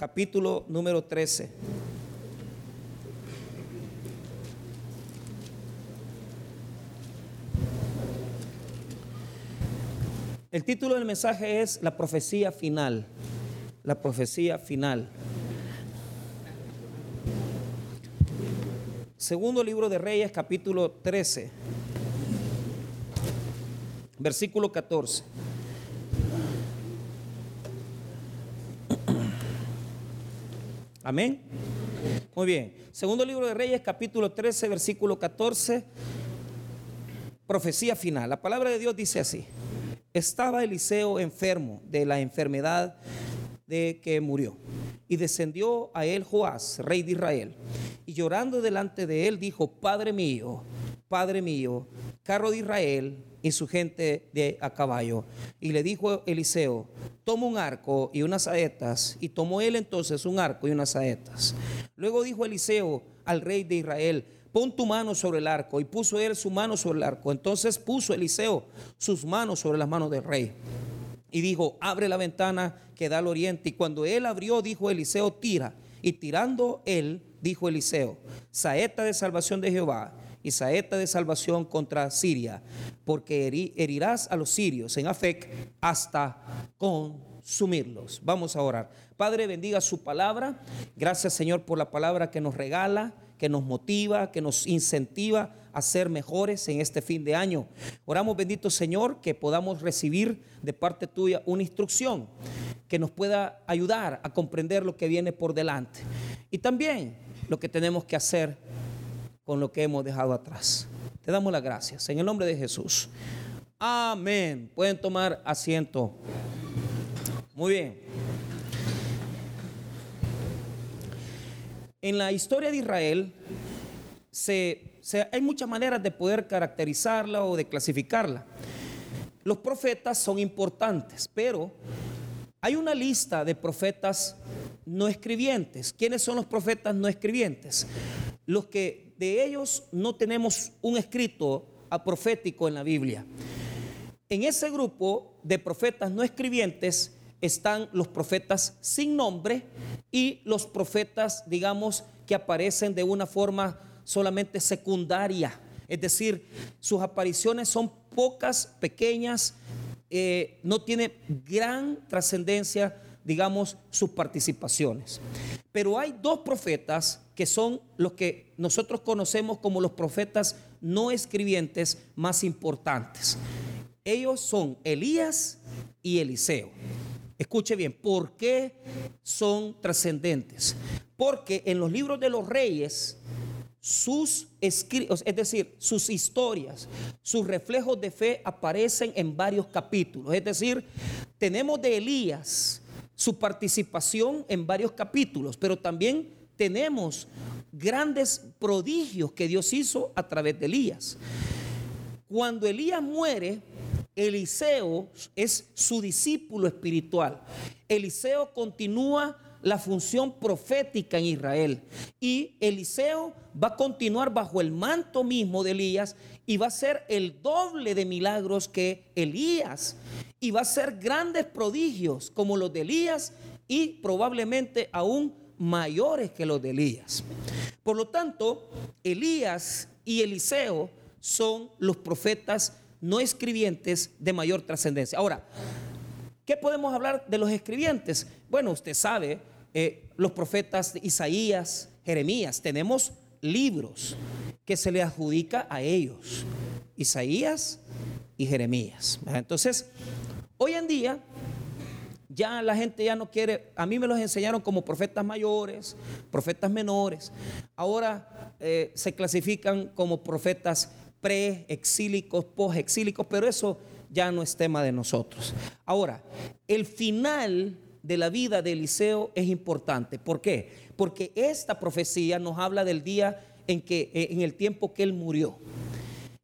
capítulo número 13. El título del mensaje es La profecía final. La profecía final. Segundo libro de Reyes, capítulo 13, versículo 14. Amén. Muy bien. Segundo libro de Reyes, capítulo 13, versículo 14. Profecía final. La palabra de Dios dice así. Estaba Eliseo enfermo de la enfermedad de que murió. Y descendió a él Joás, rey de Israel. Y llorando delante de él dijo, Padre mío, Padre mío, carro de Israel y su gente de a caballo. Y le dijo Eliseo, toma un arco y unas saetas. Y tomó él entonces un arco y unas saetas. Luego dijo Eliseo al rey de Israel, pon tu mano sobre el arco. Y puso él su mano sobre el arco. Entonces puso Eliseo sus manos sobre las manos del rey. Y dijo, abre la ventana que da al oriente. Y cuando él abrió, dijo Eliseo, tira. Y tirando él, dijo Eliseo, saeta de salvación de Jehová y saeta de salvación contra Siria, porque herirás a los sirios en Afec hasta consumirlos. Vamos a orar. Padre, bendiga su palabra. Gracias, Señor, por la palabra que nos regala, que nos motiva, que nos incentiva a ser mejores en este fin de año. Oramos, bendito Señor, que podamos recibir de parte tuya una instrucción que nos pueda ayudar a comprender lo que viene por delante. Y también lo que tenemos que hacer con lo que hemos dejado atrás. Te damos las gracias. En el nombre de Jesús. Amén. Pueden tomar asiento. Muy bien. En la historia de Israel hay muchas maneras de poder caracterizarla o de clasificarla. Los profetas son importantes, pero hay una lista de profetas no escribientes. ¿Quiénes son los profetas no escribientes? Los que de ellos no tenemos un escrito profético en la Biblia. En ese grupo de profetas no escribientes están los profetas sin nombre y los profetas, digamos, que aparecen de una forma solamente secundaria. Es decir, sus apariciones son pocas, pequeñas, eh, no tiene gran trascendencia, digamos, sus participaciones. Pero hay dos profetas que son los que nosotros conocemos como los profetas no escribientes más importantes. Ellos son Elías y Eliseo. Escuche bien, ¿por qué son trascendentes? Porque en los libros de los reyes sus escritos, es decir, sus historias, sus reflejos de fe aparecen en varios capítulos. Es decir, tenemos de Elías su participación en varios capítulos, pero también tenemos grandes prodigios que Dios hizo a través de Elías. Cuando Elías muere, Eliseo es su discípulo espiritual. Eliseo continúa la función profética en Israel. Y Eliseo va a continuar bajo el manto mismo de Elías y va a ser el doble de milagros que Elías. Y va a ser grandes prodigios como los de Elías y probablemente aún mayores que los de Elías. Por lo tanto, Elías y Eliseo son los profetas no escribientes de mayor trascendencia. Ahora, ¿Qué podemos hablar de los escribientes? Bueno, usted sabe, eh, los profetas Isaías, Jeremías, tenemos libros que se le adjudica a ellos, Isaías y Jeremías. Entonces, hoy en día ya la gente ya no quiere, a mí me los enseñaron como profetas mayores, profetas menores, ahora eh, se clasifican como profetas pre-exílicos, post-exílicos, pero eso ya no es tema de nosotros. Ahora, el final de la vida de Eliseo es importante. ¿Por qué? Porque esta profecía nos habla del día en que eh, en el tiempo que él murió.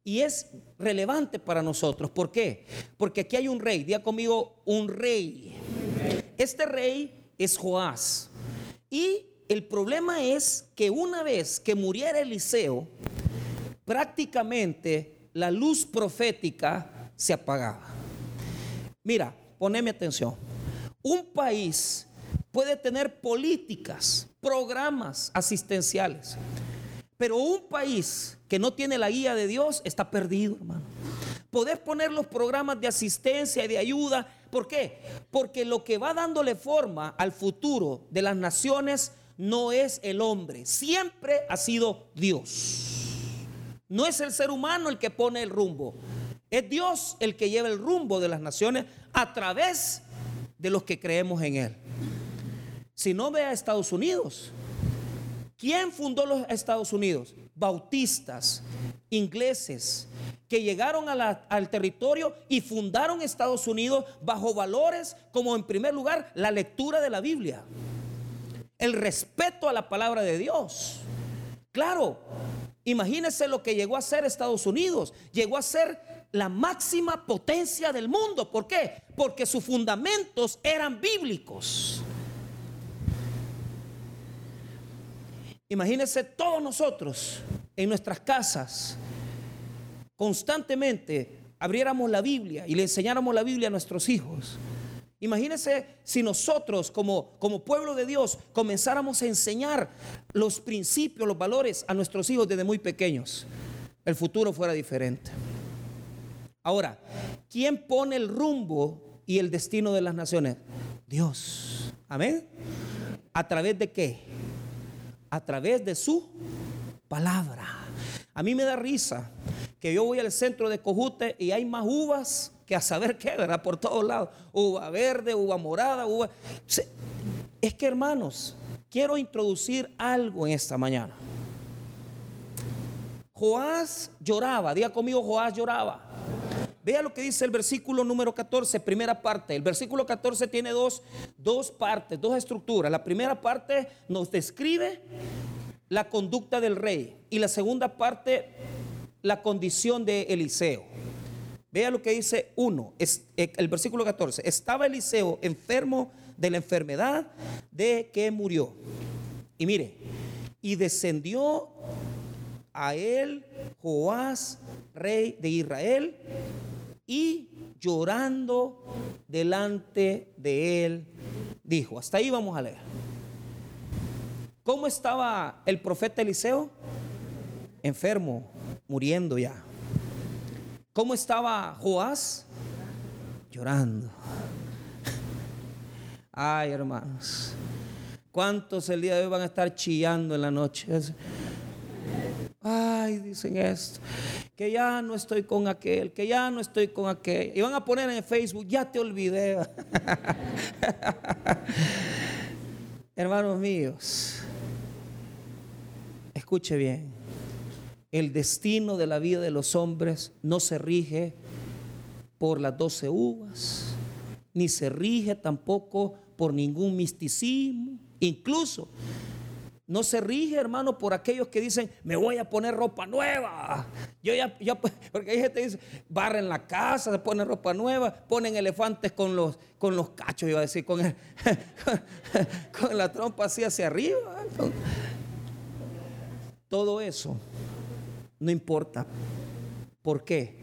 Y es relevante para nosotros. ¿Por qué? Porque aquí hay un rey. Día conmigo, un rey. Este rey es Joás. Y el problema es que una vez que muriera Eliseo, prácticamente la luz profética se apagaba. Mira, poneme atención. Un país puede tener políticas, programas asistenciales. Pero un país que no tiene la guía de Dios está perdido, hermano. Podés poner los programas de asistencia y de ayuda. ¿Por qué? Porque lo que va dándole forma al futuro de las naciones no es el hombre, siempre ha sido Dios. No es el ser humano el que pone el rumbo, es Dios el que lleva el rumbo de las naciones a través de los que creemos en Él. Si no ve a Estados Unidos, ¿quién fundó los Estados Unidos? Bautistas, ingleses, que llegaron al territorio y fundaron Estados Unidos bajo valores como en primer lugar la lectura de la Biblia, el respeto a la palabra de Dios. Claro, imagínense lo que llegó a ser Estados Unidos. Llegó a ser la máxima potencia del mundo. ¿Por qué? Porque sus fundamentos eran bíblicos. Imagínense todos nosotros en nuestras casas constantemente abriéramos la Biblia y le enseñáramos la Biblia a nuestros hijos. Imagínense si nosotros como, como pueblo de Dios comenzáramos a enseñar los principios, los valores a nuestros hijos desde muy pequeños. El futuro fuera diferente. Ahora, ¿quién pone el rumbo y el destino de las naciones? Dios. Amén. ¿A través de qué? A través de su palabra. A mí me da risa que yo voy al centro de Cojute y hay más uvas que a saber qué, ¿verdad? Por todos lados. Uva verde, uva morada, uva... Es que hermanos, quiero introducir algo en esta mañana. Joás lloraba, diga conmigo, Joás lloraba. Vea lo que dice el versículo número 14, primera parte. El versículo 14 tiene dos, dos partes, dos estructuras. La primera parte nos describe la conducta del rey y la segunda parte la condición de Eliseo. Vea lo que dice uno, es eh, el versículo 14. Estaba Eliseo enfermo de la enfermedad de que murió. Y mire, y descendió a él Joás, rey de Israel, y llorando delante de él, dijo, hasta ahí vamos a leer. ¿Cómo estaba el profeta Eliseo? Enfermo, muriendo ya. ¿Cómo estaba Joás? Llorando. Ay, hermanos. ¿Cuántos el día de hoy van a estar chillando en la noche? Ay, dicen esto. Que ya no estoy con aquel, que ya no estoy con aquel. Y van a poner en Facebook, ya te olvidé. Hermanos míos, escuche bien el destino de la vida de los hombres no se rige por las doce uvas, ni se rige tampoco por ningún misticismo. Incluso no se rige, hermano, por aquellos que dicen, me voy a poner ropa nueva. Yo ya, porque hay gente que dice, barren la casa, se ponen ropa nueva, ponen elefantes con los, con los cachos, iba a decir, con, con la trompa así hacia arriba. Todo eso no importa. ¿Por qué?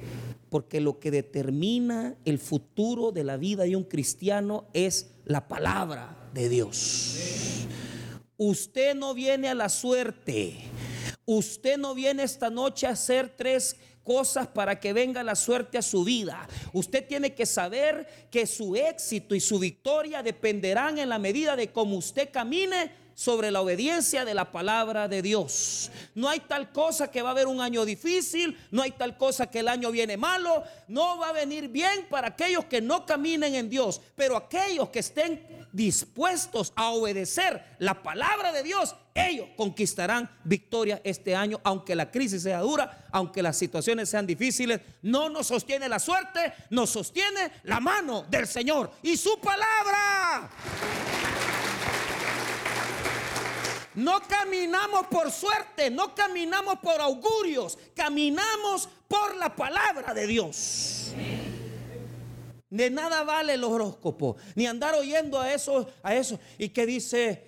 Porque lo que determina el futuro de la vida de un cristiano es la palabra de Dios. Usted no viene a la suerte. Usted no viene esta noche a hacer tres cosas para que venga la suerte a su vida. Usted tiene que saber que su éxito y su victoria dependerán en la medida de cómo usted camine sobre la obediencia de la palabra de Dios. No hay tal cosa que va a haber un año difícil, no hay tal cosa que el año viene malo, no va a venir bien para aquellos que no caminen en Dios, pero aquellos que estén dispuestos a obedecer la palabra de Dios, ellos conquistarán victoria este año, aunque la crisis sea dura, aunque las situaciones sean difíciles, no nos sostiene la suerte, nos sostiene la mano del Señor y su palabra. No caminamos por suerte, no caminamos por augurios, caminamos por la palabra de Dios. De nada vale el horóscopo, ni andar oyendo a eso, a eso. ¿Y qué dice?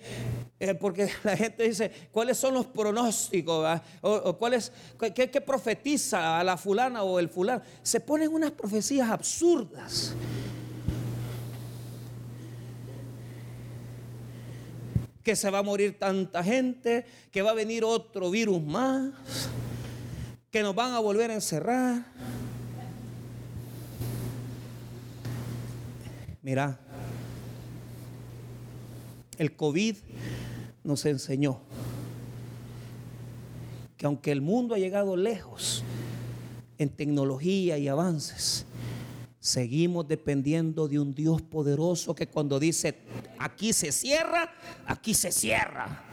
Eh, porque la gente dice, ¿cuáles son los pronósticos? O, cuáles, qué, qué profetiza a la fulana o el fulano? Se ponen unas profecías absurdas. Que se va a morir tanta gente, que va a venir otro virus más, que nos van a volver a encerrar. Mira, el COVID nos enseñó que aunque el mundo ha llegado lejos en tecnología y avances, seguimos dependiendo de un Dios poderoso que cuando dice aquí se cierra, aquí se cierra.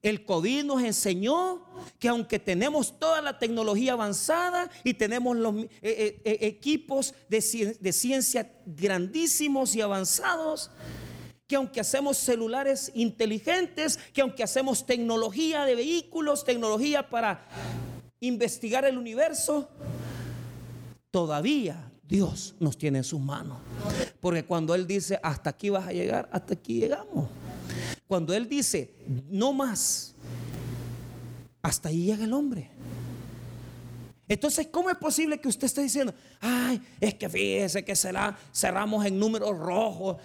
El COVID nos enseñó que aunque tenemos toda la tecnología avanzada y tenemos los eh, eh, eh, equipos de, de ciencia grandísimos y avanzados, que aunque hacemos celulares inteligentes, que aunque hacemos tecnología de vehículos, tecnología para investigar el universo, todavía Dios nos tiene en sus manos. Porque cuando Él dice, hasta aquí vas a llegar, hasta aquí llegamos. Cuando Él dice, no más, hasta ahí llega el hombre. Entonces, ¿cómo es posible que usted esté diciendo, ay, es que fíjese que será, cerramos en números rojos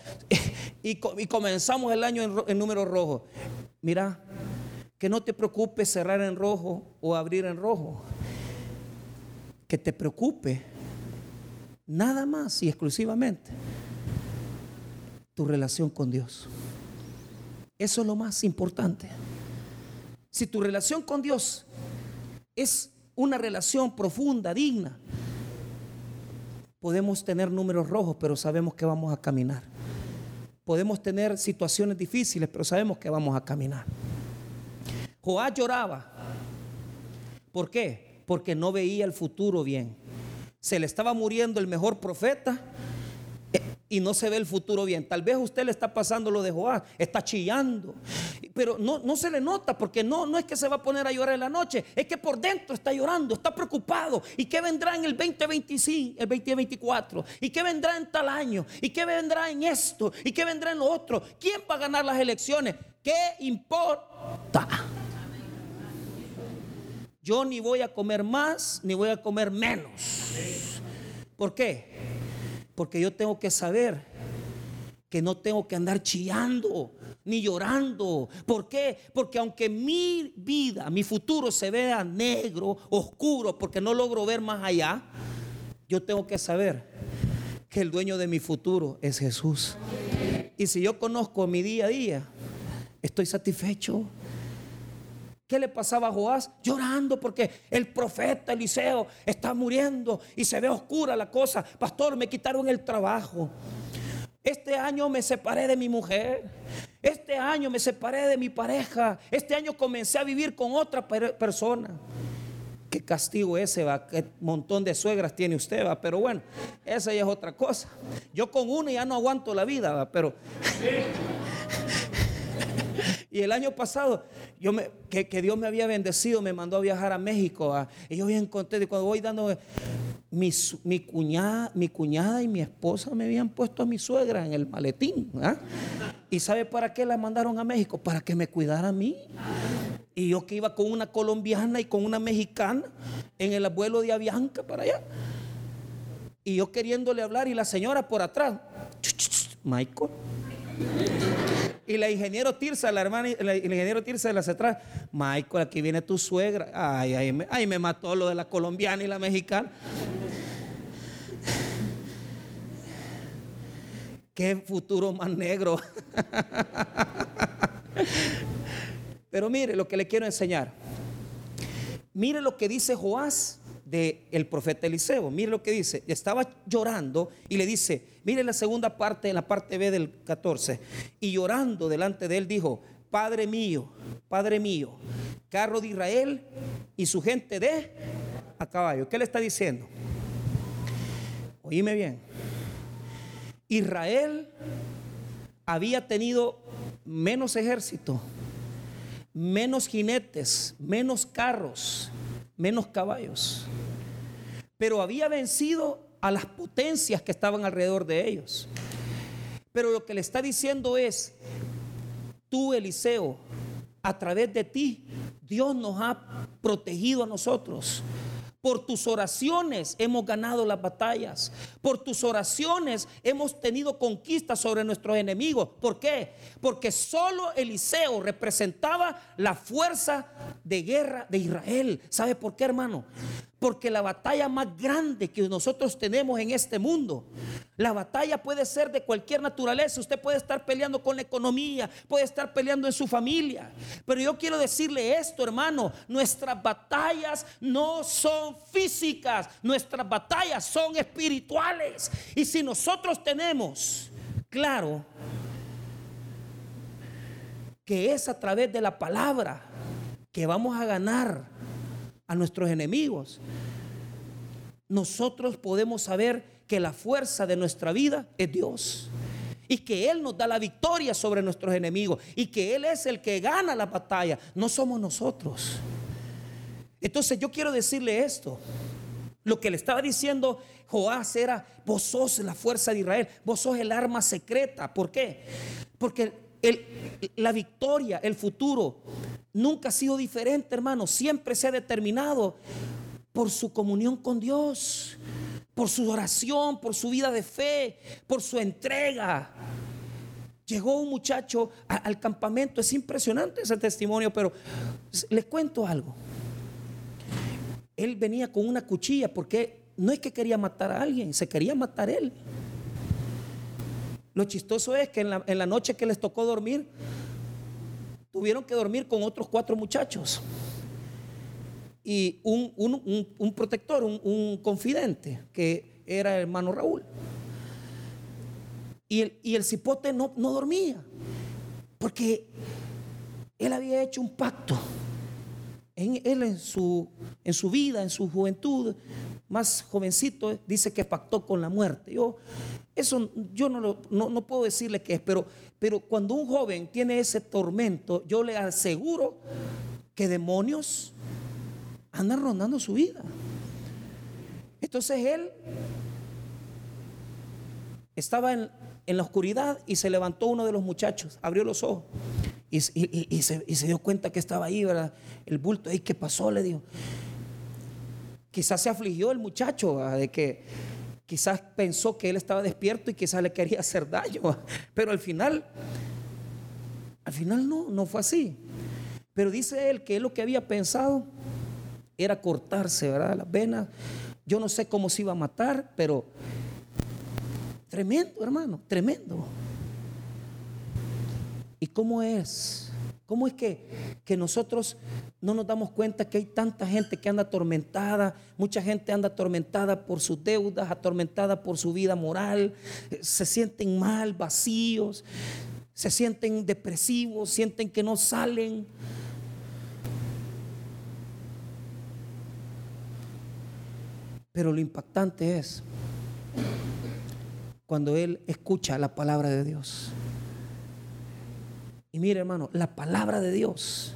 y, comenzamos el año en, en números rojos? Mira, que no te preocupe cerrar en rojo o abrir en rojo. Que te preocupe nada más y exclusivamente tu relación con Dios. Eso es lo más importante. Si tu relación con Dios es una relación profunda, digna, podemos tener números rojos, pero sabemos que vamos a caminar. Podemos tener situaciones difíciles, pero sabemos que vamos a caminar. Joás lloraba. ¿Por qué? Porque no veía el futuro bien se le estaba muriendo el mejor profeta eh, y no se ve el futuro bien. Tal vez usted le está pasando lo de Joás, está chillando, pero no, no se le nota porque no, no es que se va a poner a llorar en la noche, es que por dentro está llorando, está preocupado. ¿Y qué vendrá en el 2025, el 2024? ¿Y qué vendrá en tal año? ¿Y qué vendrá en esto? ¿Y qué vendrá en lo otro? ¿Quién va a ganar las elecciones? ¿Qué importa? Yo ni voy a comer más, ni voy a comer menos. ¿Por qué? Porque yo tengo que saber que no tengo que andar chillando ni llorando. ¿Por qué? Porque aunque mi vida, mi futuro se vea negro, oscuro, porque no logro ver más allá, yo tengo que saber que el dueño de mi futuro es Jesús. Y si yo conozco mi día a día, estoy satisfecho. ¿Qué le pasaba a Joás? Llorando porque el profeta Eliseo está muriendo y se ve oscura la cosa. Pastor, me quitaron el trabajo. Este año me separé de mi mujer. Este año me separé de mi pareja. Este año comencé a vivir con otra persona. Qué castigo ese va, qué montón de suegras tiene usted va, pero bueno, esa ya es otra cosa. Yo con una ya no aguanto la vida, va, pero y el año pasado, yo que, Dios me había bendecido, me mandó a viajar a México. y yo bien contento. Y cuando voy dando, mi, mi, cuñada, mi cuñada y mi esposa me habían puesto a mi suegra en el maletín. ¿ah? ¿Y sabe para qué la mandaron a México? Para que me cuidara a mí. Y yo que iba con una colombiana y con una mexicana en el abuelo de Avianca para allá. Y yo queriéndole hablar y la señora por atrás. Michael. Y la ingeniero Tirsa, la hermana, el ingeniero Tirsa de las atrás, Michael, aquí viene tu suegra. Ay, ay, me, ay, me mató lo de la colombiana y la mexicana. Qué futuro más negro. Pero mire lo que le quiero enseñar. Mire lo que dice Joás del profeta Eliseo. Mire lo que dice. Estaba llorando y le dice, mire la segunda parte, en la parte B del 14. Y llorando delante de él dijo, Padre mío, Padre mío, carro de Israel y su gente de a caballo. ¿Qué le está diciendo? Oíme bien. Israel había tenido menos ejército, menos jinetes, menos carros, menos caballos pero había vencido a las potencias que estaban alrededor de ellos. Pero lo que le está diciendo es, tú Eliseo, a través de ti, Dios nos ha protegido a nosotros. Por tus oraciones hemos ganado las batallas. Por tus oraciones hemos tenido conquistas sobre nuestros enemigos. ¿Por qué? Porque solo Eliseo representaba la fuerza de guerra de Israel. ¿Sabe por qué, hermano? Porque la batalla más grande que nosotros tenemos en este mundo, la batalla puede ser de cualquier naturaleza. Usted puede estar peleando con la economía, puede estar peleando en su familia. Pero yo quiero decirle esto, hermano, nuestras batallas no son físicas, nuestras batallas son espirituales. Y si nosotros tenemos claro que es a través de la palabra que vamos a ganar a nuestros enemigos, nosotros podemos saber que la fuerza de nuestra vida es Dios. Y que Él nos da la victoria sobre nuestros enemigos. Y que Él es el que gana la batalla. No somos nosotros. Entonces yo quiero decirle esto. Lo que le estaba diciendo Joás era, vos sos la fuerza de Israel. Vos sos el arma secreta. ¿Por qué? Porque la victoria, el futuro, nunca ha sido diferente, hermano. Siempre se ha determinado por su comunión con Dios, por su oración, por su vida de fe, por su entrega. Llegó un muchacho al campamento, es impresionante ese testimonio, pero les cuento algo. Él venía con una cuchilla porque no es que quería matar a alguien, se quería matar él. Lo chistoso es que en la, noche que les tocó dormir, tuvieron que dormir con otros cuatro muchachos. Y un, protector, un, confidente, que era el hermano Raúl. Y el, cipote no, dormía, porque él había hecho un pacto. En su vida, en su juventud, más jovencito, dice que pactó con la muerte. Yo, eso yo no, lo, no, puedo decirle qué es, pero, pero cuando un joven tiene ese tormento, yo le aseguro que demonios andan rondando su vida. Entonces él estaba en, la oscuridad y se levantó uno de los muchachos, abrió los ojos y, se, y, se, dio cuenta que estaba ahí, ¿verdad? El bulto ahí, ¿qué pasó? Le dijo. Quizás se afligió el muchacho de que quizás pensó que él estaba despierto y quizás le quería hacer daño, pero al final, al final no, no fue así. Pero dice él que lo que había pensado era cortarse, ¿verdad? Las venas. Yo no sé cómo se iba a matar, pero tremendo, hermano, tremendo. ¿Y cómo es? ¿Cómo es que, que nosotros no nos damos cuenta que hay tanta gente que anda atormentada? Mucha gente anda atormentada por sus deudas, atormentada por su vida moral, se sienten mal, vacíos, se sienten depresivos, sienten que no salen. Pero lo impactante es cuando él escucha la palabra de Dios. Y mire hermano, la palabra de Dios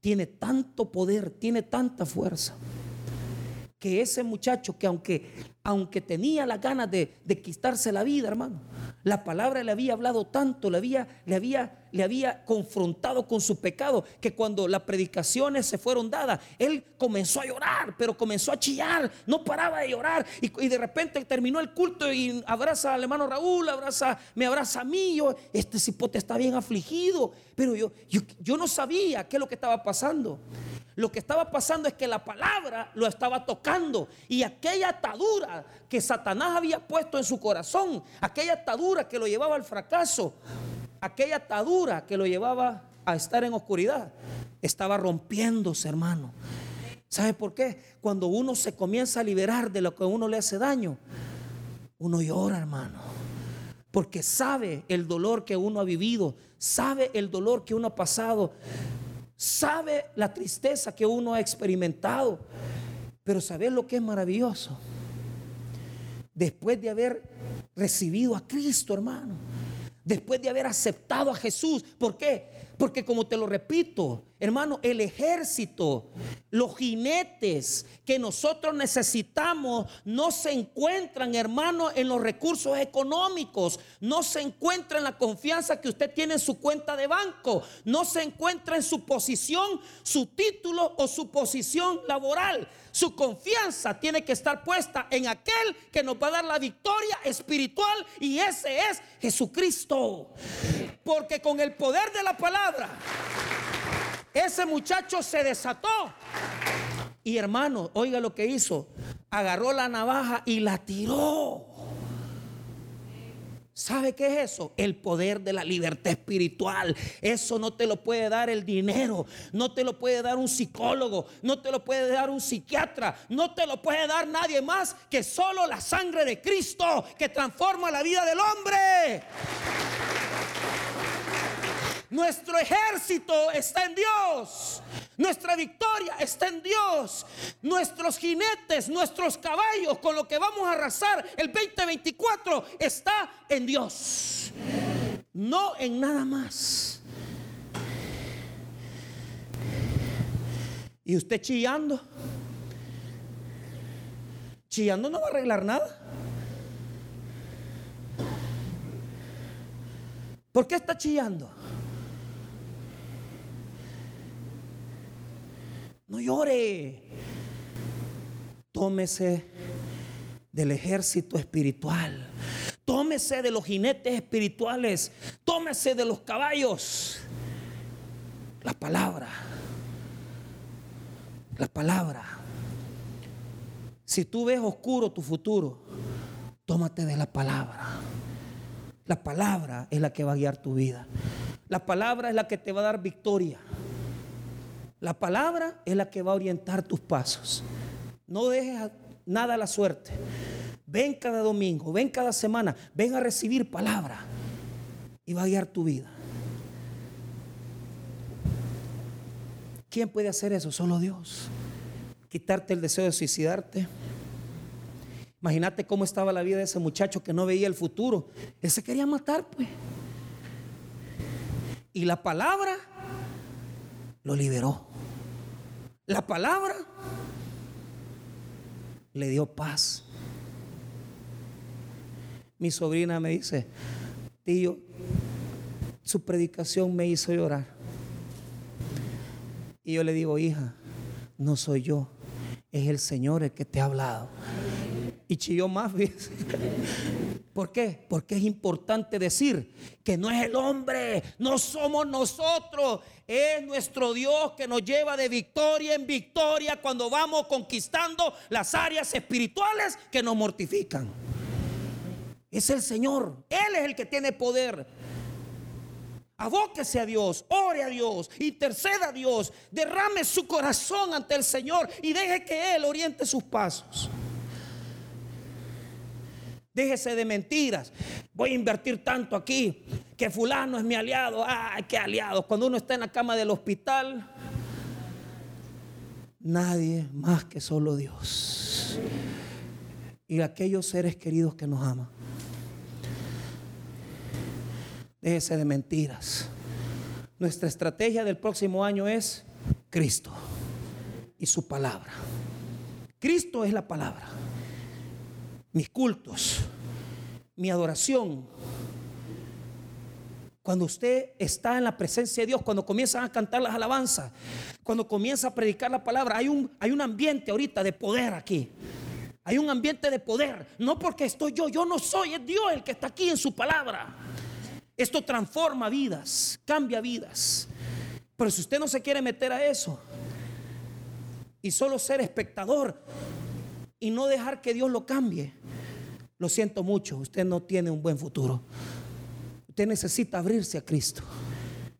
tiene tanto poder, tiene tanta fuerza, que ese muchacho que aunque, aunque tenía las ganas de, de quitarse la vida, hermano, la palabra le había hablado tanto, le había, le, había, le había confrontado con su pecado, que cuando las predicaciones se fueron dadas, él comenzó a llorar, pero comenzó a chillar, no paraba de llorar. Y, de repente terminó el culto y abraza al hermano Raúl, abraza, me abraza a mí. Yo, este cipote está bien afligido, pero yo, yo, yo no sabía qué es lo que estaba pasando. Lo que estaba pasando es que la palabra lo estaba tocando y aquella atadura que Satanás había puesto en su corazón, aquella atadura que lo llevaba al fracaso, aquella atadura que lo llevaba a estar en oscuridad, estaba rompiéndose, hermano. ¿Sabe por qué? Cuando uno se comienza a liberar de lo que uno le hace daño, uno llora, hermano. Porque sabe el dolor que uno ha vivido, sabe el dolor que uno ha pasado sabe la tristeza que uno ha experimentado, pero ¿sabes lo que es maravilloso? Después de haber recibido a Cristo, hermano, después de haber aceptado a Jesús, ¿por qué? Porque como te lo repito, hermano, el ejército, los jinetes que nosotros necesitamos no se encuentran, hermano, en los recursos económicos, no se encuentra en la confianza que usted tiene en su cuenta de banco, no se encuentra en su posición, su título o su posición laboral. Su confianza tiene que estar puesta en aquel que nos va a dar la victoria espiritual y ese es Jesucristo. Porque con el poder de la palabra, ese muchacho se desató. Y hermano, oiga lo que hizo. Agarró la navaja y la tiró. ¿Sabe qué es eso? El poder de la libertad espiritual. Eso no te lo puede dar el dinero, no te lo puede dar un psicólogo, no te lo puede dar un psiquiatra, no te lo puede dar nadie más que solo la sangre de Cristo que transforma la vida del hombre. Nuestro ejército está en Dios. Nuestra victoria está en Dios. Nuestros jinetes, nuestros caballos con lo que vamos a arrasar el 2024 está en Dios. No en nada más. Y usted chillando. Chillando no va a arreglar nada. ¿Por qué está chillando? No llore. Tómese del ejército espiritual. Tómese de los jinetes espirituales. Tómese de los caballos. La palabra. La palabra. Si tú ves oscuro tu futuro, tómate de la palabra. La palabra es la que va a guiar tu vida. La palabra es la que te va a dar victoria. La palabra es la que va a orientar tus pasos. No dejes nada a la suerte. Ven cada domingo, ven cada semana, ven a recibir palabra y va a guiar tu vida. ¿Quién puede hacer eso? Solo Dios. Quitarte el deseo de suicidarte. Imagínate cómo estaba la vida de ese muchacho que no veía el futuro. Él se quería matar, pues. Y la palabra lo liberó. La palabra le dio paz. Mi sobrina me dice, tío, su predicación me hizo llorar. Y yo le digo, hija, no soy yo, es el Señor el que te ha hablado. Y chilló más, ¿Por qué? Porque es importante decir que no es el hombre, no somos nosotros, es nuestro Dios que nos lleva de victoria en victoria cuando vamos conquistando las áreas espirituales que nos mortifican. Es el Señor, Él es el que tiene poder. Abóquese a Dios, ore a Dios, interceda a Dios, derrame su corazón ante el Señor y deje que Él oriente sus pasos. Déjese de mentiras. Voy a invertir tanto aquí que fulano es mi aliado. Ay, qué aliado. Cuando uno está en la cama del hospital, nadie más que solo Dios. Y aquellos seres queridos que nos aman. Déjese de mentiras. Nuestra estrategia del próximo año es Cristo y su palabra. Cristo es la palabra mis cultos, mi adoración. Cuando usted está en la presencia de Dios, cuando comienzan a cantar las alabanzas, cuando comienza a predicar la palabra, hay un, hay un ambiente ahorita de poder aquí. Hay un ambiente de poder. No porque estoy yo, yo no soy, es Dios el que está aquí en su palabra. Esto transforma vidas, cambia vidas. Pero si usted no se quiere meter a eso y solo ser espectador y no dejar que Dios lo cambie, lo siento mucho, usted no tiene un buen futuro. Usted necesita abrirse a Cristo,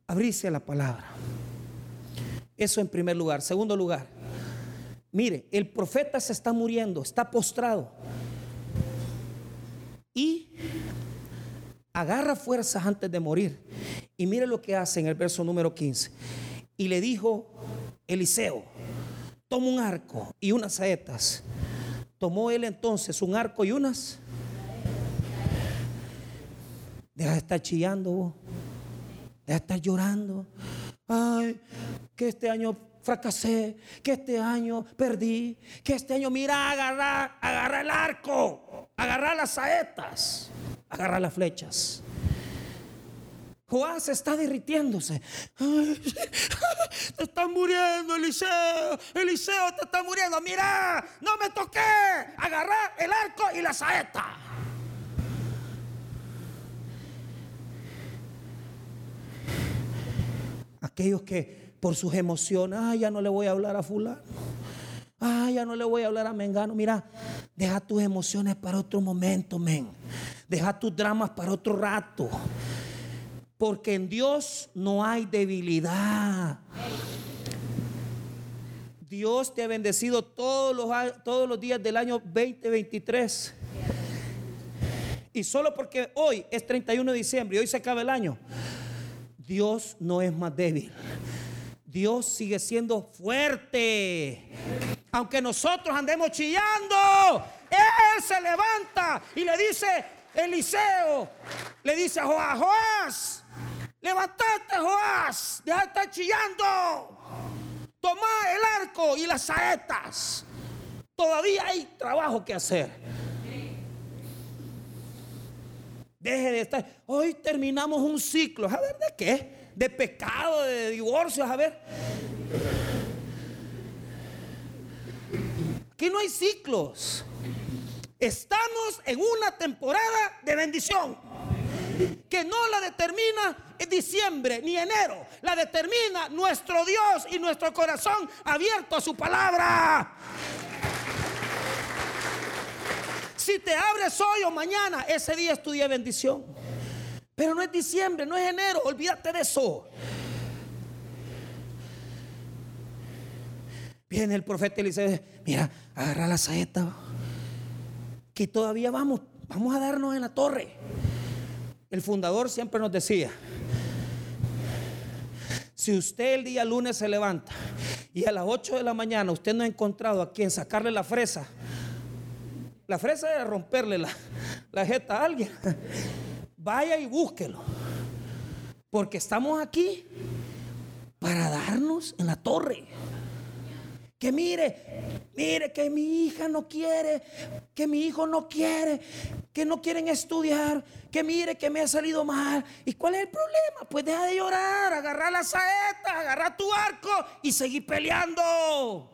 abrirse a la palabra. Eso en primer lugar. Segundo lugar, mire, el profeta se está muriendo, está postrado. Y agarra fuerzas antes de morir. Y mire lo que hace en el verso número 15. Y le dijo Eliseo, toma un arco y unas saetas. Tomó él entonces un arco y unas Deja de estar chillando deja de estar llorando. Ay, que este año fracasé, que este año perdí, que este año mira, agarrar, agarrar el arco, agarrar las saetas, agarrar las flechas. Joás está derritiéndose. te están muriendo, Eliseo. Eliseo te está muriendo. Mira, no me toqué. Agarrar el arco y la saeta. Aquellos que por sus emociones, ah, ya no le voy a hablar a fulano. Ah, ya no le voy a hablar a Mengano. Mira, deja tus emociones para otro momento, men. Deja tus dramas para otro rato. Porque en Dios no hay debilidad. Dios te ha bendecido todos los, todos los días del año 2023. Y solo porque hoy es 31 de diciembre y hoy se acaba el año, Dios no es más débil. Dios sigue siendo fuerte. Aunque nosotros andemos chillando, Él se levanta y le dice, Eliseo, le dice a Joás, Joás, Levantate, Joás, deja de estar chillando. Toma el arco y las saetas. Todavía hay trabajo que hacer. Deje de estar. Hoy terminamos un ciclo. A ver, ¿de qué? De pecado, de divorcios. A ver. Aquí no hay ciclos. Estamos en una temporada de bendición que no la determina diciembre ni enero, la determina nuestro Dios y nuestro corazón abierto a su palabra. Si te abres hoy o mañana, ese día es tu día de bendición. Pero no es diciembre, no es enero, olvídate de eso. Viene el profeta y le dice, mira, agarra la saeta, que todavía vamos, vamos a darnos en la torre. El fundador siempre nos decía, si usted el día lunes se levanta y a las 8 de la mañana usted no ha encontrado a quien sacarle la fresa, la fresa es romperle la, la jeta a alguien, vaya y búsquelo. Porque estamos aquí para darnos en la torre. Que mire, mire que mi hija no quiere, que mi hijo no quiere, que no quieren estudiar, que mire que me ha salido mal. ¿Y cuál es el problema? Pues deja de llorar, agarrar la saeta, agarrar tu arco y seguir peleando.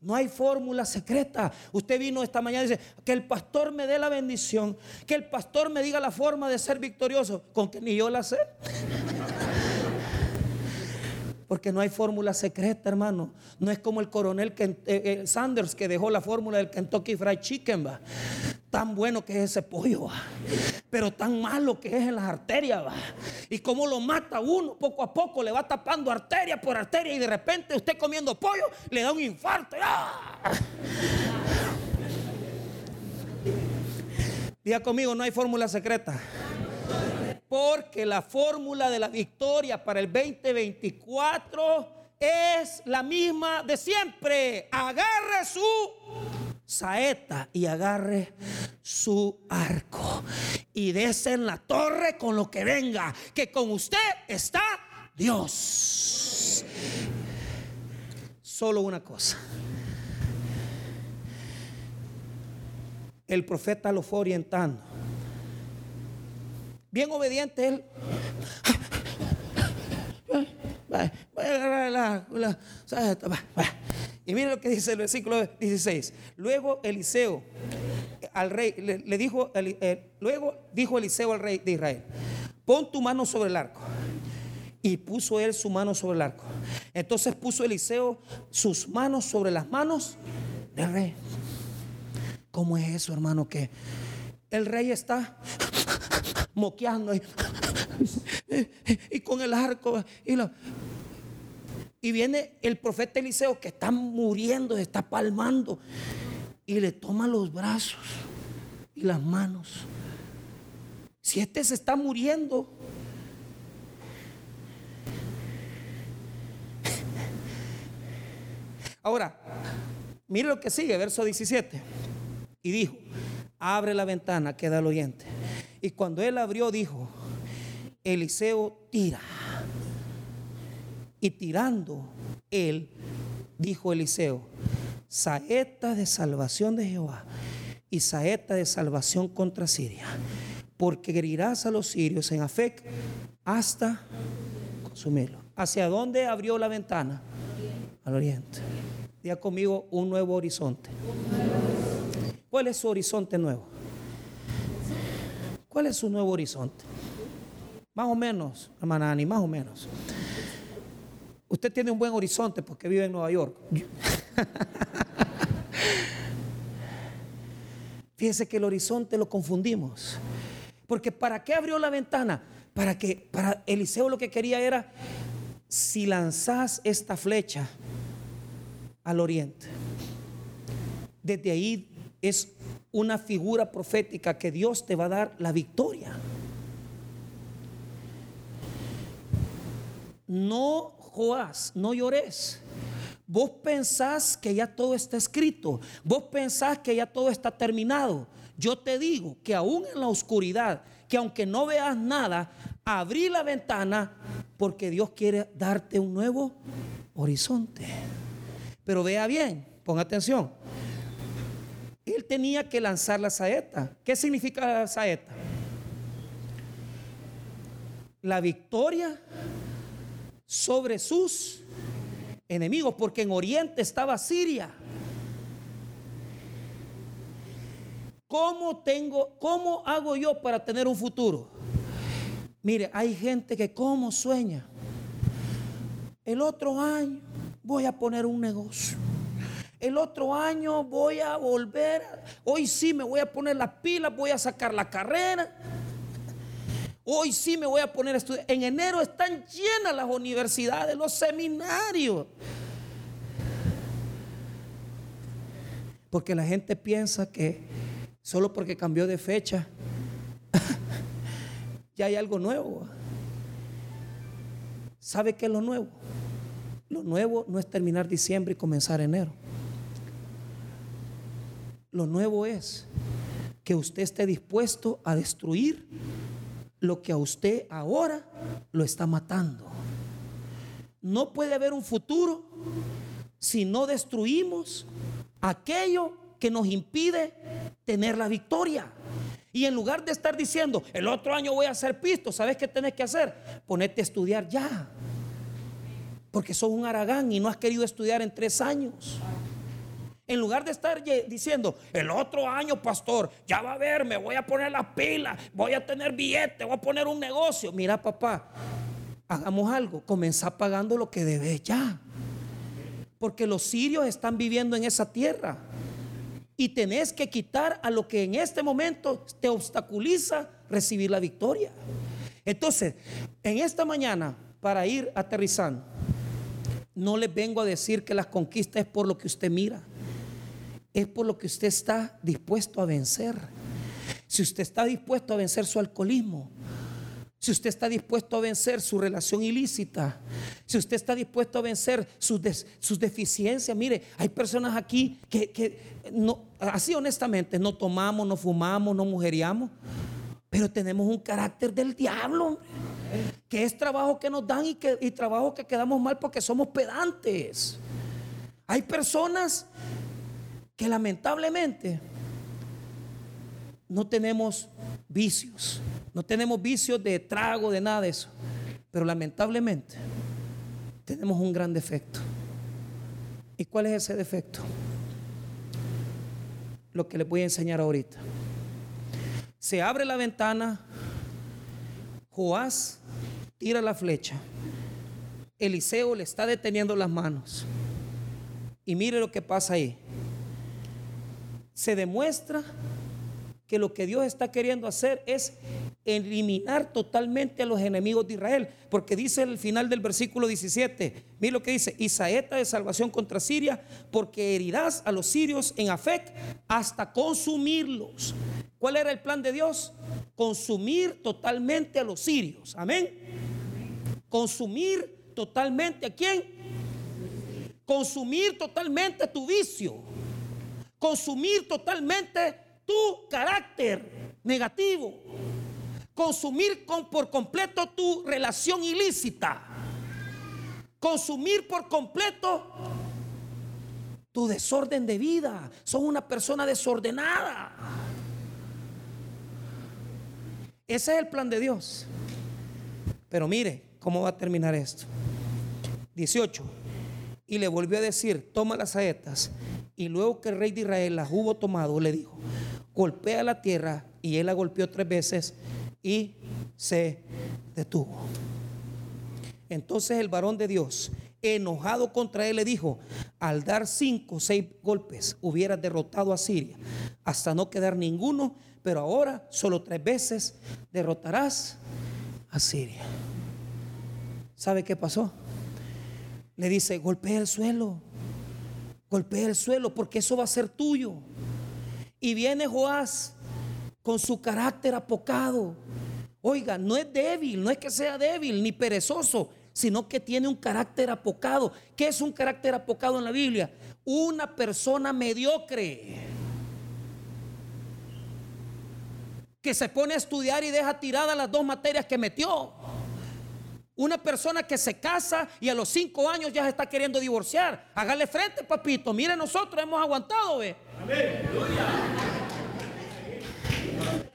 No hay fórmula secreta. Usted vino esta mañana y dice, que el pastor me dé la bendición, que el pastor me diga la forma de ser victorioso, con que ni yo la sé. Porque no hay fórmula secreta, hermano. No es como el coronel eh, eh, Sanders que dejó la fórmula del Kentucky Fried Chicken, va. Tan bueno que es ese pollo, va. Pero tan malo que es en las arterias, va. Y como lo mata uno, poco a poco le va tapando arteria por arteria y de repente usted comiendo pollo le da un infarto. ¡Ah! Diga conmigo, no hay fórmula secreta. Porque la fórmula de la victoria para el 2024 es la misma de siempre. Agarre su saeta y agarre su arco y dese en la torre con lo que venga, que con usted está Dios. Solo una cosa. El profeta lo fue orientando bien obediente él. Y mire lo que dice el versículo 16. Luego Eliseo al rey le, dijo, eh, luego dijo Eliseo al rey de Israel, pon tu mano sobre el arco. Y puso él su mano sobre el arco. Entonces puso Eliseo sus manos sobre las manos del rey. ¿Cómo es eso, hermano? Que el rey está moqueando y, con el arco y, y viene el profeta Eliseo que está muriendo, está palmando y le toma los brazos y las manos. Si este se está muriendo, Ahora, mire lo que sigue, verso 17. Y dijo, abre la ventana, queda el oyente. Y cuando él abrió, dijo, Eliseo tira. Y tirando él, dijo Eliseo, saeta de salvación de Jehová y saeta de salvación contra Siria, porque herirás a los sirios en Afec hasta consumirlo. ¿Hacia dónde abrió la ventana? Al oriente. Día conmigo un nuevo horizonte. ¿Cuál es su horizonte nuevo? ¿Cuál es su nuevo horizonte? Más o menos, hermana Ani, más o menos. Usted tiene un buen horizonte porque vive en Nueva York. Fíjese que el horizonte lo confundimos. Porque ¿para qué abrió la ventana? Para que para Eliseo lo que quería era si lanzás esta flecha al oriente. Desde ahí es una figura profética que Dios te va a dar la victoria. No Joás, no llores. Vos pensás que ya todo está escrito. Vos pensás que ya todo está terminado. Yo te digo que aún en la oscuridad, que aunque no veas nada, abrí la ventana porque Dios quiere darte un nuevo horizonte. Pero vea bien, ponga atención. Él tenía que lanzar la saeta. ¿Qué significa la saeta? La victoria sobre sus enemigos, porque en Oriente estaba Siria. ¿Cómo tengo, cómo hago yo para tener un futuro? Mire, hay gente que como sueña. El otro año voy a poner un negocio. El otro año voy a volver. Hoy sí me voy a poner las pilas, voy a sacar la carrera. Hoy sí me voy a poner a estudiar. En enero están llenas las universidades, los seminarios. Porque la gente piensa que solo porque cambió de fecha, ya hay algo nuevo. ¿Sabe qué es lo nuevo? Lo nuevo no es terminar diciembre y comenzar enero. Lo nuevo es que usted esté dispuesto a destruir lo que a usted ahora lo está matando. No puede haber un futuro si no destruimos aquello que nos impide tener la victoria. Y en lugar de estar diciendo, el otro año voy a hacer pisto, ¿sabes qué tenés que hacer? Ponerte a estudiar ya. Porque sos un aragán y no has querido estudiar en tres años. En lugar de estar diciendo, el otro año, pastor, ya va a ver, me voy a poner las pilas, voy a tener billete, voy a poner un negocio. Mira, papá, hagamos algo, comenzá pagando lo que debes ya. Porque los sirios están viviendo en esa tierra. Y tenés que quitar a lo que en este momento te obstaculiza recibir la victoria. Entonces, en esta mañana, para ir aterrizando, no les vengo a decir que las conquistas es por lo que usted mira es por lo que usted está dispuesto a vencer. Si usted está dispuesto a vencer su alcoholismo, si usted está dispuesto a vencer su relación ilícita, si usted está dispuesto a vencer sus, sus deficiencias, mire, hay personas aquí que, no, así honestamente, no tomamos, no fumamos, no mujeriamos, pero tenemos un carácter del diablo, que es trabajo que nos dan y, que, y trabajo que quedamos mal porque somos pedantes. Hay personas que lamentablemente no tenemos vicios, no tenemos vicios de trago, de nada de eso, pero lamentablemente tenemos un gran defecto. ¿Y cuál es ese defecto? Lo que les voy a enseñar ahorita. Se abre la ventana, Joás tira la flecha, Eliseo le está deteniendo las manos. Y mire lo que pasa ahí se demuestra que lo que Dios está queriendo hacer es eliminar totalmente a los enemigos de Israel. Porque dice el final del versículo 17, mira lo que dice, y saeta de salvación contra Siria, porque herirás a los sirios en Afec hasta consumirlos. ¿Cuál era el plan de Dios? Consumir totalmente a los sirios. Amén. Consumir totalmente a quién? Consumir totalmente tu vicio consumir totalmente tu carácter negativo, consumir con, por completo tu relación ilícita, consumir por completo tu desorden de vida. Son una persona desordenada. Ese es el plan de Dios. Pero mire cómo va a terminar esto. 18. Y le volvió a decir, toma las saetas. Y luego que el rey de Israel las hubo tomado, le dijo, golpea la tierra. Y él la golpeó tres veces y se detuvo. Entonces el varón de Dios enojado contra él, le dijo, al dar cinco o seis golpes hubieras derrotado a Siria hasta no quedar ninguno, pero ahora solo tres veces derrotarás a Siria. ¿Sabe qué pasó? Le dice, golpea el suelo, golpea el suelo porque eso va a ser tuyo. Y viene Joás con su carácter apocado. Oiga, no es débil, no es que sea débil ni perezoso, sino que tiene un carácter apocado. ¿Qué es un carácter apocado en la Biblia? Una persona mediocre. Que se pone a estudiar y deja tiradas las dos materias que metió. Una persona que se casa y a los cinco años ya se está queriendo divorciar. Hágale frente, papito. Mire, nosotros hemos aguantado, ve.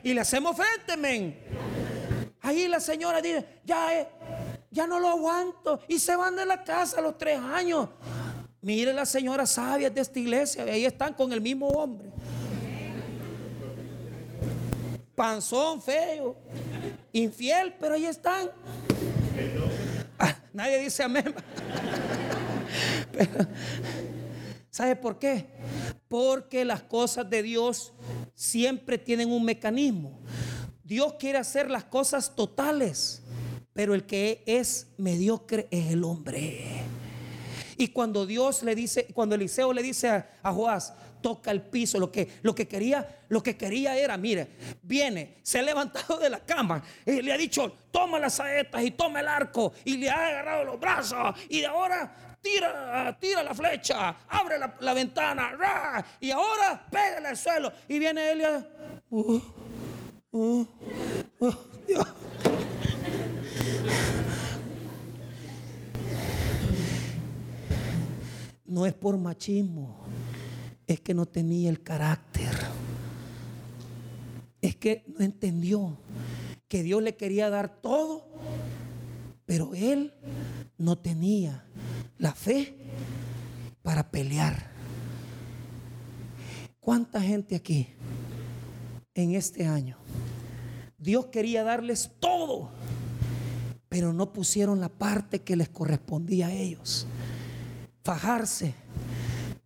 Y le hacemos frente, men. Ahí la señora dice, ya, eh, ya no lo aguanto. Y se van de la casa a los tres años. Mire las señoras sabias de esta iglesia, ahí están con el mismo hombre. Panzón, feo, infiel, pero ahí están. Nadie dice amén. ¿Sabe por qué? Porque las cosas de Dios siempre tienen un mecanismo. Dios quiere hacer las cosas totales. Pero el que es mediocre es el hombre. Y cuando Dios le dice, cuando Eliseo le dice a, Joás, toca el piso, lo que, lo que quería, lo que quería era, mire, viene, se ha levantado de la cama y le ha dicho, toma las saetas y toma el arco y le ha agarrado los brazos y de ahora tira, tira la flecha, abre la, ventana, y ahora pégale al suelo y viene él y, uh, uh, uh. No es por machismo, es que no tenía el carácter. Es que no entendió que Dios le quería dar todo, pero él no tenía la fe para pelear. ¿Cuánta gente aquí en este año? Dios quería darles todo pero no pusieron la parte que les correspondía a ellos. Fajarse,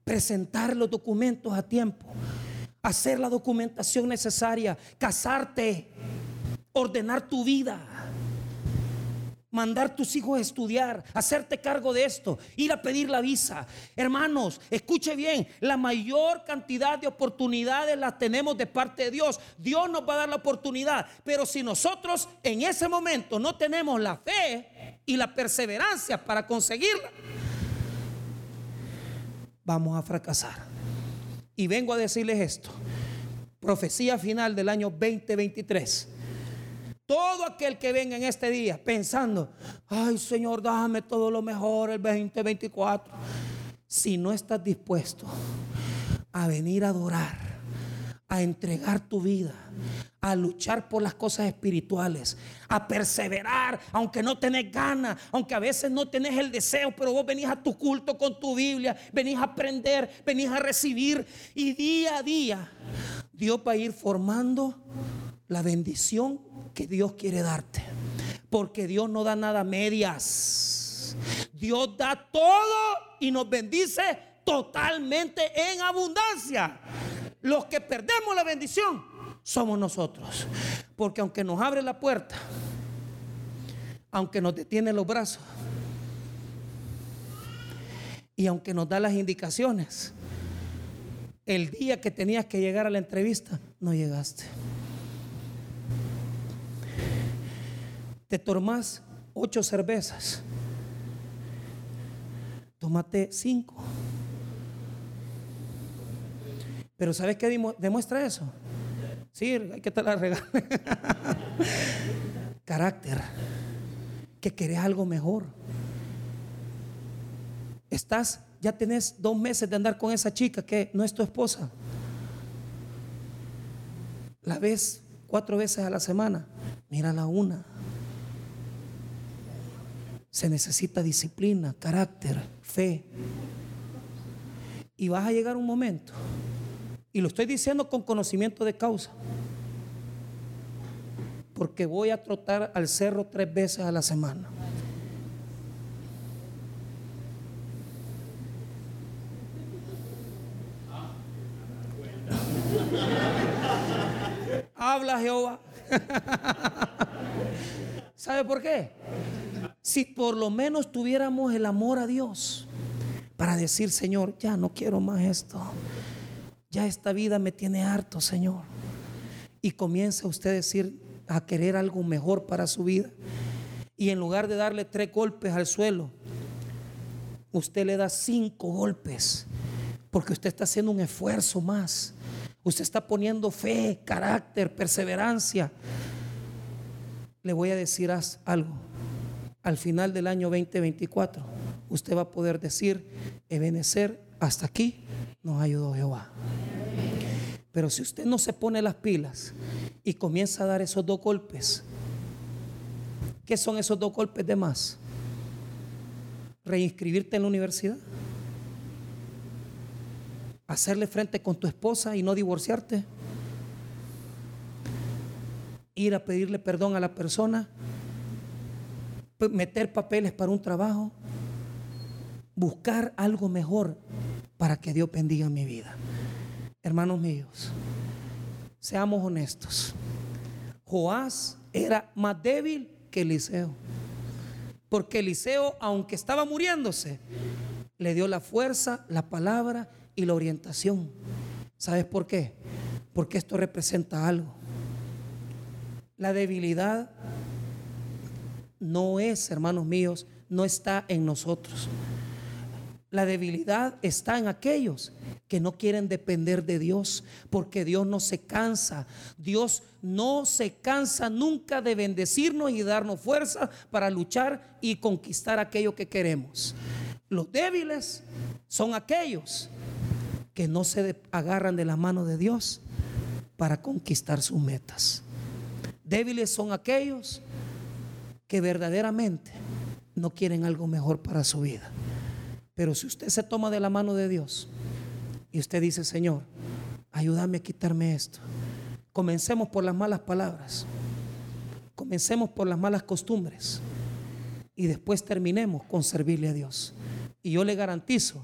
presentar los documentos a tiempo, hacer la documentación necesaria, casarte, ordenar tu vida mandar tus hijos a estudiar, hacerte cargo de esto, ir a pedir la visa. Hermanos, escuche bien, la mayor cantidad de oportunidades las tenemos de parte de Dios. Dios nos va a dar la oportunidad, pero si nosotros en ese momento no tenemos la fe y la perseverancia para conseguirla, vamos a fracasar. Y vengo a decirles esto. Profecía final del año 2023 todo aquel que venga en este día pensando, ay Señor, dame todo lo mejor el 2024. Si no estás dispuesto a venir a adorar, a entregar tu vida, a luchar por las cosas espirituales, a perseverar, aunque no tenés ganas, aunque a veces no tenés el deseo, pero vos venís a tu culto con tu Biblia, venís a aprender, venís a recibir y día a día Dios va a ir formando la bendición que Dios quiere darte. Porque Dios no da nada medias. Dios da todo y nos bendice totalmente en abundancia. Los que perdemos la bendición somos nosotros. Porque aunque nos abre la puerta, aunque nos detiene los brazos, y aunque nos da las indicaciones, el día que tenías que llegar a la entrevista, no llegaste. te tomas ocho cervezas, tómate cinco. Pero ¿sabes qué demuestra eso? Sí, hay que te la regalar. Carácter. Que querés algo mejor. Estás, ya tenés dos meses de andar con esa chica que no es tu esposa. La ves cuatro veces a la semana. Mírala una. Se necesita disciplina, carácter, fe. Y vas a llegar un momento, y lo estoy diciendo con conocimiento de causa, porque voy a trotar al cerro tres veces a la semana. Habla Jehová. ¿Sabe por qué? Si por lo menos tuviéramos el amor a Dios para decir, Señor, ya no quiero más esto. Ya esta vida me tiene harto, Señor. Y comienza usted a decir, a querer algo mejor para su vida. Y en lugar de darle tres golpes al suelo, usted le da cinco golpes. Porque usted está haciendo un esfuerzo más. Usted está poniendo fe, carácter, perseverancia. Le voy a decir algo. Al final del año 2024, usted va a poder decir, Ebenecer, hasta aquí nos ayudó Jehová. Pero si usted no se pone las pilas y comienza a dar esos dos golpes, ¿qué son esos dos golpes de más? Reinscribirte en la universidad, hacerle frente con tu esposa y no divorciarte, ir a pedirle perdón a la persona, meter papeles para un trabajo, buscar algo mejor para que Dios bendiga mi vida. Hermanos míos, seamos honestos. Joás era más débil que Eliseo. Porque Eliseo, aunque estaba muriéndose, le dio la fuerza, la palabra y la orientación. ¿Sabes por qué? Porque esto representa algo. La debilidad no es, hermanos míos, no está en nosotros. La debilidad está en aquellos que no quieren depender de Dios, porque Dios no se cansa. Dios no se cansa nunca de bendecirnos y darnos fuerza para luchar y conquistar aquello que queremos. Los débiles son aquellos que no se agarran de la mano de Dios para conquistar sus metas. Débiles son aquellos que verdaderamente no quieren algo mejor para su vida. Pero si usted se toma de la mano de Dios y usted dice, Señor, ayúdame a quitarme esto. Comencemos por las malas palabras. Comencemos por las malas costumbres. Y después terminemos con servirle a Dios. Y yo le garantizo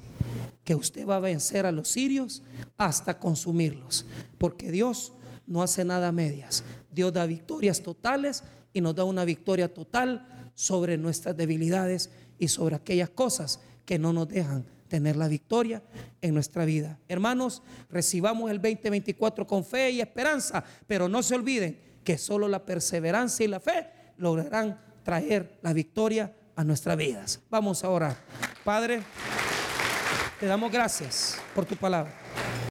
que usted va a vencer a los sirios hasta consumirlos. Porque Dios no hace nada a medias. Dios da victorias totales y nos da una victoria total sobre nuestras debilidades y sobre aquellas cosas que no nos dejan tener la victoria en nuestra vida. Hermanos, recibamos el 2024 con fe y esperanza, pero no se olviden que solo la perseverancia y la fe lograrán traer la victoria a nuestras vidas. Vamos a orar. Padre, te damos gracias por tu palabra.